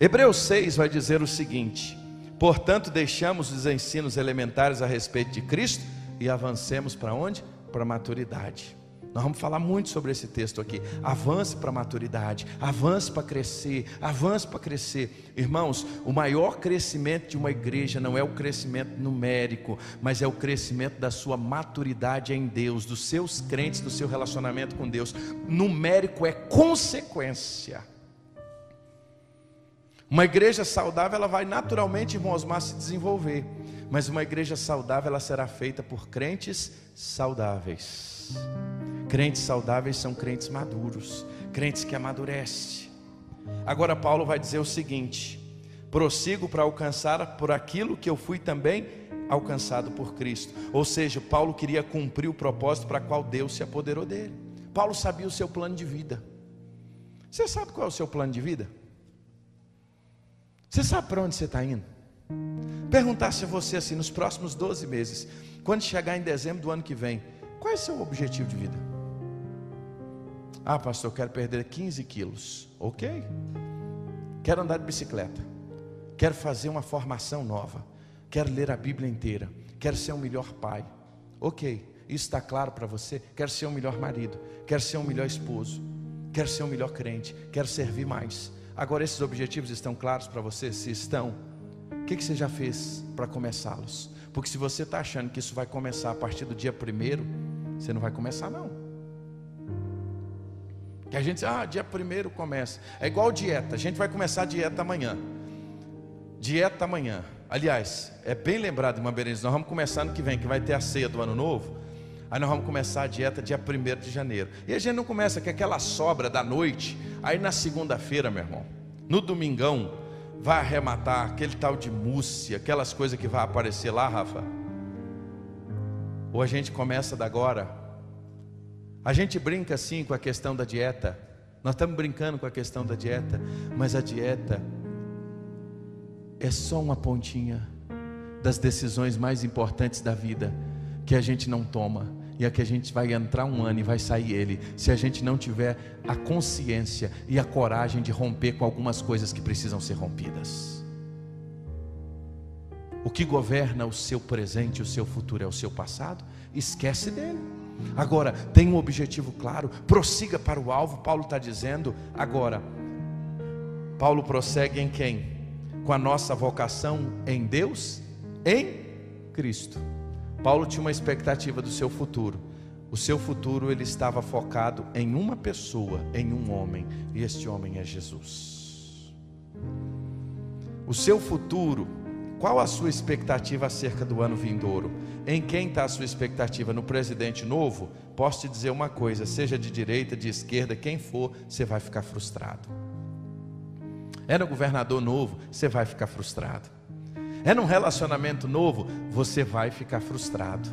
Speaker 1: Hebreus 6 vai dizer o seguinte: Portanto, deixamos os ensinos elementares a respeito de Cristo e avancemos para onde? Para a maturidade. Nós vamos falar muito sobre esse texto aqui. Avance para a maturidade, avance para crescer, avance para crescer. Irmãos, o maior crescimento de uma igreja não é o crescimento numérico, mas é o crescimento da sua maturidade em Deus, dos seus crentes, do seu relacionamento com Deus. Numérico é consequência. Uma igreja saudável, ela vai naturalmente, irmãos, mas se desenvolver. Mas uma igreja saudável, ela será feita por crentes saudáveis. Crentes saudáveis são crentes maduros, crentes que amadurecem. Agora Paulo vai dizer o seguinte: prossigo para alcançar por aquilo que eu fui também alcançado por Cristo. Ou seja, Paulo queria cumprir o propósito para qual Deus se apoderou dele. Paulo sabia o seu plano de vida. Você sabe qual é o seu plano de vida? Você sabe para onde você está indo? Perguntasse a você assim, nos próximos 12 meses, quando chegar em dezembro do ano que vem, qual é o seu objetivo de vida? Ah, pastor, quero perder 15 quilos. Ok. Quero andar de bicicleta. Quero fazer uma formação nova. Quero ler a Bíblia inteira. Quero ser um melhor pai. Ok. Isso está claro para você? Quero ser um melhor marido. Quero ser um melhor esposo. Quero ser um melhor crente. Quero servir mais. Agora, esses objetivos estão claros para você? Se estão, o que, que você já fez para começá-los? Porque se você está achando que isso vai começar a partir do dia primeiro, você não vai começar, não. Que a gente diz, ah, dia primeiro começa. É igual dieta, a gente vai começar a dieta amanhã. Dieta amanhã. Aliás, é bem lembrado, irmã Berenice, nós vamos começar no que vem, que vai ter a ceia do ano novo. Aí nós vamos começar a dieta dia 1 de janeiro. E a gente não começa com aquela sobra da noite. Aí na segunda-feira, meu irmão, no domingão, vai arrematar aquele tal de mousse, aquelas coisas que vai aparecer lá, Rafa. Ou a gente começa da agora. A gente brinca assim com a questão da dieta. Nós estamos brincando com a questão da dieta, mas a dieta é só uma pontinha das decisões mais importantes da vida que a gente não toma e é que a gente vai entrar um ano e vai sair ele, se a gente não tiver a consciência e a coragem de romper com algumas coisas que precisam ser rompidas. O que governa o seu presente e o seu futuro é o seu passado, esquece dele. Agora, tem um objetivo claro, prossiga para o alvo. Paulo está dizendo, agora, Paulo prossegue em quem? Com a nossa vocação em Deus, em Cristo. Paulo tinha uma expectativa do seu futuro. O seu futuro ele estava focado em uma pessoa, em um homem, e este homem é Jesus. O seu futuro, qual a sua expectativa acerca do ano vindouro? Em quem está a sua expectativa? No presidente novo? Posso te dizer uma coisa: seja de direita, de esquerda, quem for, você vai ficar frustrado. É no governador novo, você vai ficar frustrado. É num relacionamento novo, você vai ficar frustrado.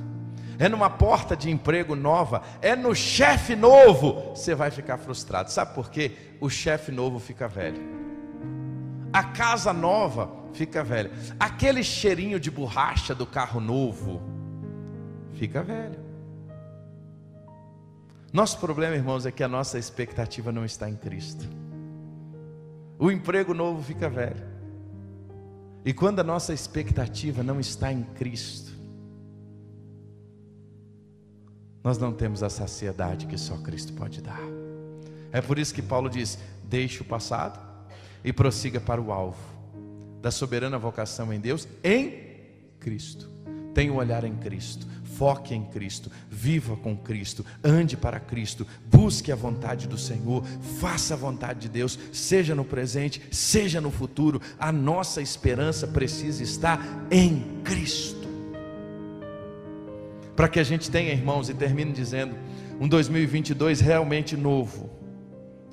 Speaker 1: É numa porta de emprego nova, é no chefe novo, você vai ficar frustrado. Sabe por quê? O chefe novo fica velho. A casa nova fica velha. Aquele cheirinho de borracha do carro novo fica velho. Nosso problema, irmãos, é que a nossa expectativa não está em Cristo. O emprego novo fica velho. E quando a nossa expectativa não está em Cristo, nós não temos a saciedade que só Cristo pode dar. É por isso que Paulo diz: deixe o passado e prossiga para o alvo da soberana vocação em Deus, em Cristo. Tenha um olhar em Cristo foque em Cristo, viva com Cristo, ande para Cristo, busque a vontade do Senhor, faça a vontade de Deus, seja no presente, seja no futuro, a nossa esperança precisa estar em Cristo. Para que a gente tenha, irmãos, e termine dizendo, um 2022 realmente novo,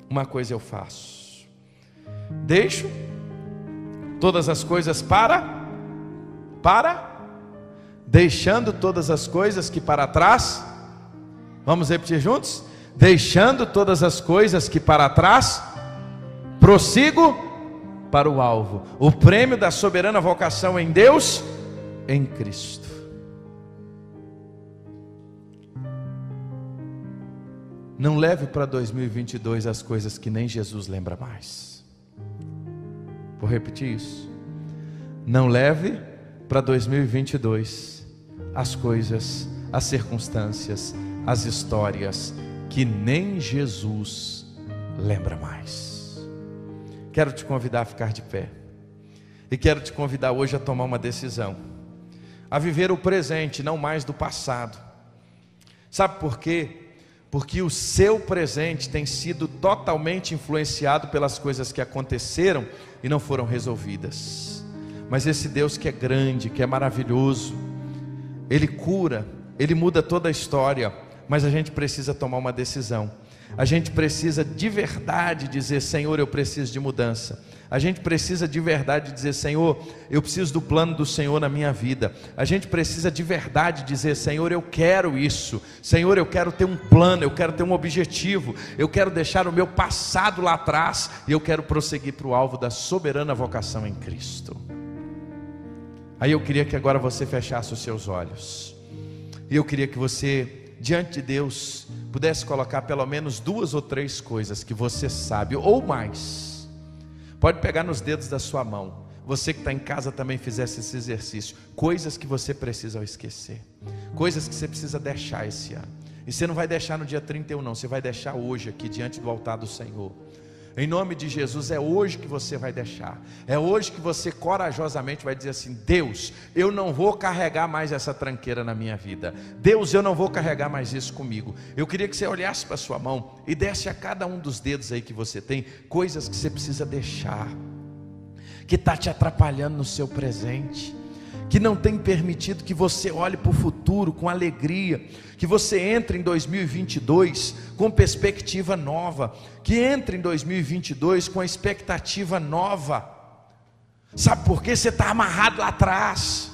Speaker 1: uma coisa eu faço, deixo todas as coisas para, para, deixando todas as coisas que para trás, vamos repetir juntos? Deixando todas as coisas que para trás, prossigo para o alvo, o prêmio da soberana vocação em Deus, em Cristo. Não leve para 2022 as coisas que nem Jesus lembra mais. Vou repetir isso. Não leve para 2022 as coisas, as circunstâncias, as histórias que nem Jesus lembra mais. Quero te convidar a ficar de pé. E quero te convidar hoje a tomar uma decisão. A viver o presente, não mais do passado. Sabe por quê? Porque o seu presente tem sido totalmente influenciado pelas coisas que aconteceram e não foram resolvidas. Mas esse Deus que é grande, que é maravilhoso, ele cura, ele muda toda a história, mas a gente precisa tomar uma decisão. A gente precisa de verdade dizer: Senhor, eu preciso de mudança. A gente precisa de verdade dizer: Senhor, eu preciso do plano do Senhor na minha vida. A gente precisa de verdade dizer: Senhor, eu quero isso. Senhor, eu quero ter um plano, eu quero ter um objetivo. Eu quero deixar o meu passado lá atrás e eu quero prosseguir para o alvo da soberana vocação em Cristo. Aí eu queria que agora você fechasse os seus olhos. E eu queria que você, diante de Deus, pudesse colocar pelo menos duas ou três coisas que você sabe, ou mais. Pode pegar nos dedos da sua mão. Você que está em casa também fizesse esse exercício. Coisas que você precisa esquecer. Coisas que você precisa deixar esse ano. E você não vai deixar no dia 31, não. Você vai deixar hoje aqui diante do altar do Senhor. Em nome de Jesus, é hoje que você vai deixar. É hoje que você corajosamente vai dizer assim: Deus, eu não vou carregar mais essa tranqueira na minha vida. Deus, eu não vou carregar mais isso comigo. Eu queria que você olhasse para sua mão e desse a cada um dos dedos aí que você tem coisas que você precisa deixar, que está te atrapalhando no seu presente que não tem permitido que você olhe para o futuro com alegria, que você entre em 2022 com perspectiva nova, que entre em 2022 com expectativa nova. Sabe por quê? Você está amarrado lá atrás.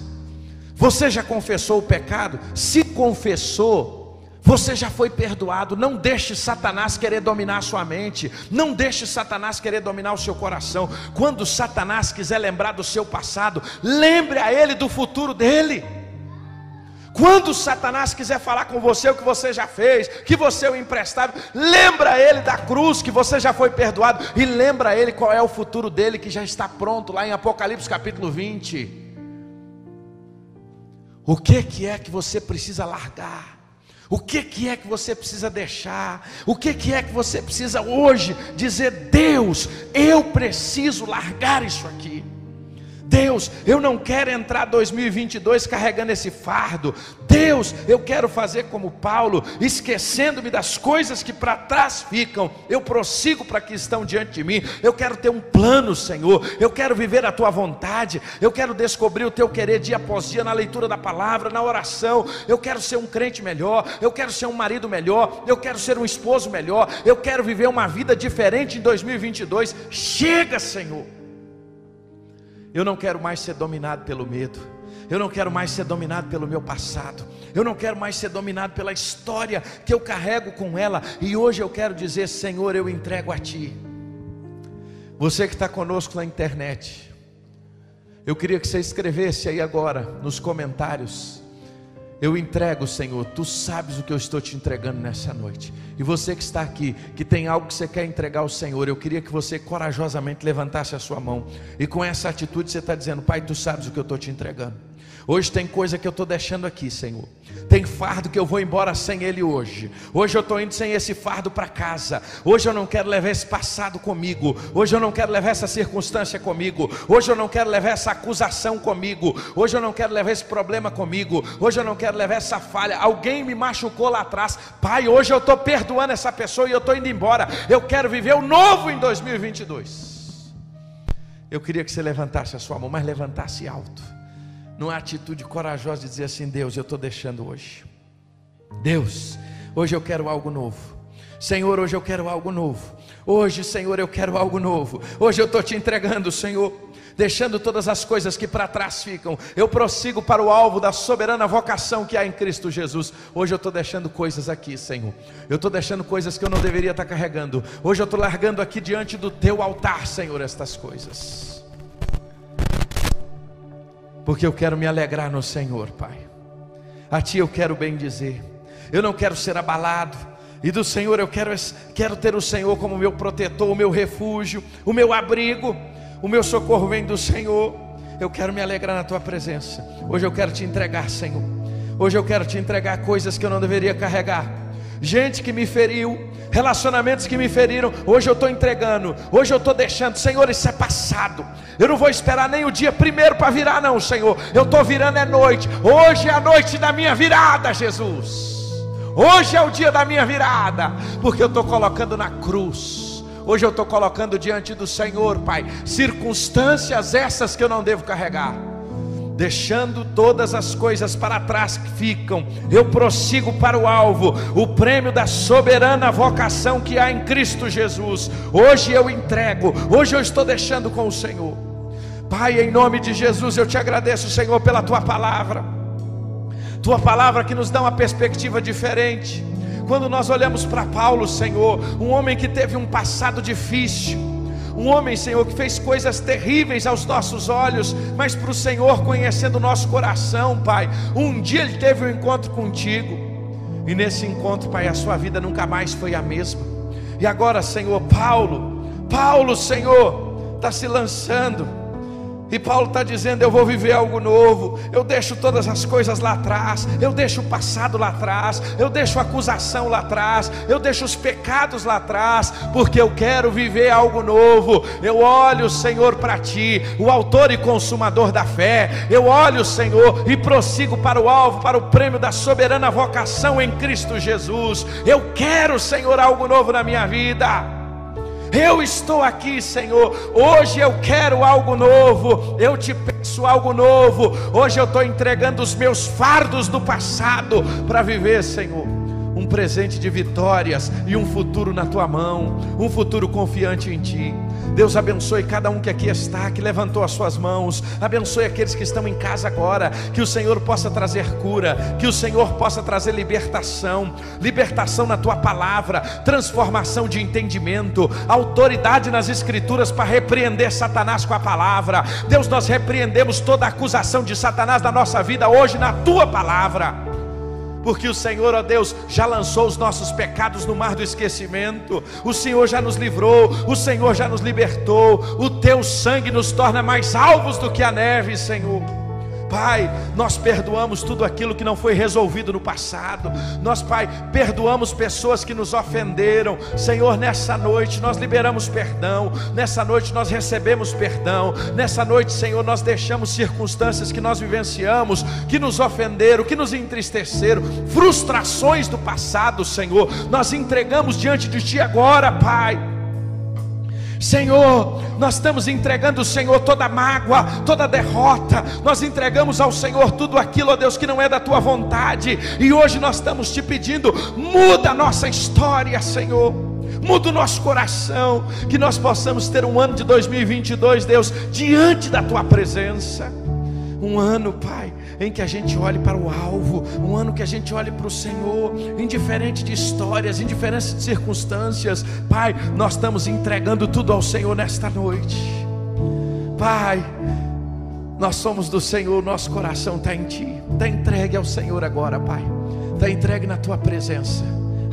Speaker 1: Você já confessou o pecado? Se confessou, você já foi perdoado. Não deixe Satanás querer dominar a sua mente. Não deixe Satanás querer dominar o seu coração. Quando Satanás quiser lembrar do seu passado, lembre a ele do futuro dele. Quando Satanás quiser falar com você o que você já fez, que você é o emprestado, lembra ele da cruz que você já foi perdoado e lembra ele qual é o futuro dele que já está pronto lá em Apocalipse capítulo 20. O que que é que você precisa largar? O que, que é que você precisa deixar? O que, que é que você precisa hoje dizer: Deus, eu preciso largar isso aqui. Deus, eu não quero entrar 2022 carregando esse fardo. Deus, eu quero fazer como Paulo, esquecendo-me das coisas que para trás ficam. Eu prossigo para que estão diante de mim. Eu quero ter um plano, Senhor. Eu quero viver a tua vontade. Eu quero descobrir o teu querer dia após dia na leitura da palavra, na oração. Eu quero ser um crente melhor. Eu quero ser um marido melhor. Eu quero ser um esposo melhor. Eu quero viver uma vida diferente em 2022. Chega, Senhor. Eu não quero mais ser dominado pelo medo. Eu não quero mais ser dominado pelo meu passado. Eu não quero mais ser dominado pela história que eu carrego com ela. E hoje eu quero dizer: Senhor, eu entrego a Ti. Você que está conosco na internet, eu queria que você escrevesse aí agora nos comentários eu entrego, Senhor, tu sabes o que eu estou te entregando nessa noite. E você que está aqui, que tem algo que você quer entregar ao Senhor, eu queria que você corajosamente levantasse a sua mão. E com essa atitude você está dizendo: Pai, tu sabes o que eu estou te entregando. Hoje tem coisa que eu estou deixando aqui, Senhor. Tem fardo que eu vou embora sem ele hoje. Hoje eu estou indo sem esse fardo para casa. Hoje eu não quero levar esse passado comigo. Hoje eu não quero levar essa circunstância comigo. Hoje eu não quero levar essa acusação comigo. Hoje eu não quero levar esse problema comigo. Hoje eu não quero levar essa falha. Alguém me machucou lá atrás. Pai, hoje eu estou perdoando essa pessoa e eu estou indo embora. Eu quero viver o novo em 2022. Eu queria que você levantasse a sua mão, mas levantasse alto numa atitude corajosa de dizer assim: Deus, eu estou deixando hoje. Deus, hoje eu quero algo novo. Senhor, hoje eu quero algo novo. Hoje, Senhor, eu quero algo novo. Hoje eu estou te entregando, Senhor. Deixando todas as coisas que para trás ficam, eu prossigo para o alvo da soberana vocação que há em Cristo Jesus. Hoje eu estou deixando coisas aqui, Senhor. Eu estou deixando coisas que eu não deveria estar carregando. Hoje eu estou largando aqui diante do teu altar, Senhor, estas coisas porque eu quero me alegrar no Senhor, Pai. A Ti eu quero bem dizer, eu não quero ser abalado, e do Senhor eu quero, quero ter o Senhor como meu protetor, o meu refúgio, o meu abrigo, o meu socorro vem do Senhor. Eu quero me alegrar na Tua presença. Hoje eu quero te entregar, Senhor. Hoje eu quero te entregar coisas que eu não deveria carregar gente que me feriu, relacionamentos que me feriram, hoje eu estou entregando, hoje eu estou deixando, Senhor, isso é passado. Eu não vou esperar nem o dia primeiro para virar, não, Senhor. Eu estou virando é noite. Hoje é a noite da minha virada, Jesus. Hoje é o dia da minha virada, porque eu estou colocando na cruz. Hoje eu estou colocando diante do Senhor, Pai, circunstâncias essas que eu não devo carregar deixando todas as coisas para trás que ficam, eu prossigo para o alvo, o prêmio da soberana vocação que há em Cristo Jesus. Hoje eu entrego, hoje eu estou deixando com o Senhor. Pai, em nome de Jesus, eu te agradeço, Senhor, pela tua palavra. Tua palavra que nos dá uma perspectiva diferente. Quando nós olhamos para Paulo, Senhor, um homem que teve um passado difícil, um homem, Senhor, que fez coisas terríveis aos nossos olhos, mas para o Senhor, conhecendo o nosso coração, Pai, um dia ele teve um encontro contigo, e nesse encontro, Pai, a sua vida nunca mais foi a mesma. E agora, Senhor, Paulo, Paulo, Senhor, está se lançando E Paulo está dizendo: Eu vou viver algo novo. Eu deixo todas as coisas lá atrás. Eu deixo o passado lá atrás. Eu deixo a acusação lá atrás. Eu deixo os pecados lá atrás. Porque eu quero viver algo novo. Eu olho, Senhor, para ti, o Autor e Consumador da fé. Eu olho, Senhor, e prossigo para o alvo, para o prêmio da soberana vocação em Cristo Jesus. Eu quero, Senhor, algo novo na minha vida. Eu estou aqui, Senhor. Hoje eu quero algo novo. Eu te peço algo novo. Hoje eu estou entregando os meus fardos do passado para viver, Senhor um presente de vitórias e um futuro na tua mão, um futuro confiante em ti. Deus abençoe cada um que aqui está, que levantou as suas mãos. Abençoe aqueles que estão em casa agora. Que o Senhor possa trazer cura, que o Senhor possa trazer libertação, libertação na tua palavra, transformação de entendimento, autoridade nas escrituras para repreender Satanás com a palavra. Deus, nós repreendemos toda acusação de Satanás na nossa vida hoje na tua palavra porque o Senhor, ó Deus, já lançou os nossos pecados no mar do esquecimento, o Senhor já nos livrou, o Senhor já nos libertou, o teu sangue nos torna mais alvos do que a neve, Senhor. Pai, nós perdoamos tudo aquilo que não foi resolvido no passado. Nós, Pai, perdoamos pessoas que nos ofenderam. Senhor, nessa noite nós liberamos perdão. Nessa noite nós recebemos perdão. Nessa noite, Senhor, nós deixamos circunstâncias que nós vivenciamos, que nos ofenderam, que nos entristeceram, frustrações do passado, Senhor. Nós entregamos diante de Ti agora, Pai. Senhor, nós estamos entregando ao Senhor toda mágoa, toda derrota, nós entregamos ao Senhor tudo aquilo, ó Deus, que não é da tua vontade, e hoje nós estamos te pedindo, muda a nossa história, Senhor. Muda o nosso coração, que nós possamos ter um ano de 2022, Deus, diante da tua presença. Um ano, Pai, em que a gente olhe para o alvo, um ano que a gente olhe para o Senhor, indiferente de histórias, indiferente de circunstâncias. Pai, nós estamos entregando tudo ao Senhor nesta noite. Pai, nós somos do Senhor, nosso coração está em Ti, está entregue ao Senhor agora, Pai, está entregue na Tua presença,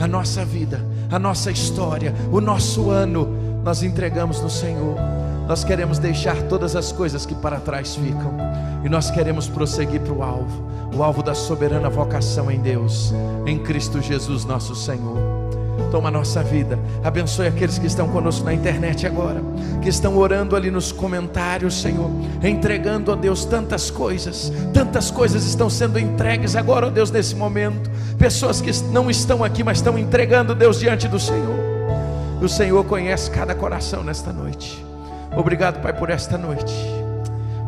Speaker 1: a nossa vida, a nossa história, o nosso ano, nós entregamos no Senhor. Nós queremos deixar todas as coisas que para trás ficam e nós queremos prosseguir para o alvo, o alvo da soberana vocação em Deus, em Cristo Jesus, nosso Senhor. Toma nossa vida, abençoe aqueles que estão conosco na internet agora, que estão orando ali nos comentários, Senhor, entregando a Deus tantas coisas, tantas coisas estão sendo entregues agora, ó Deus, nesse momento. Pessoas que não estão aqui, mas estão entregando Deus diante do Senhor. O Senhor conhece cada coração nesta noite. Obrigado, Pai, por esta noite.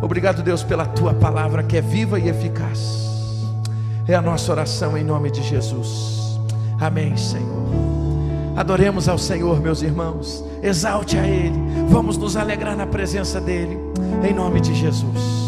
Speaker 1: Obrigado, Deus, pela tua palavra que é viva e eficaz. É a nossa oração em nome de Jesus. Amém, Senhor. Adoremos ao Senhor, meus irmãos. Exalte a Ele. Vamos nos alegrar na presença dEle. Em nome de Jesus.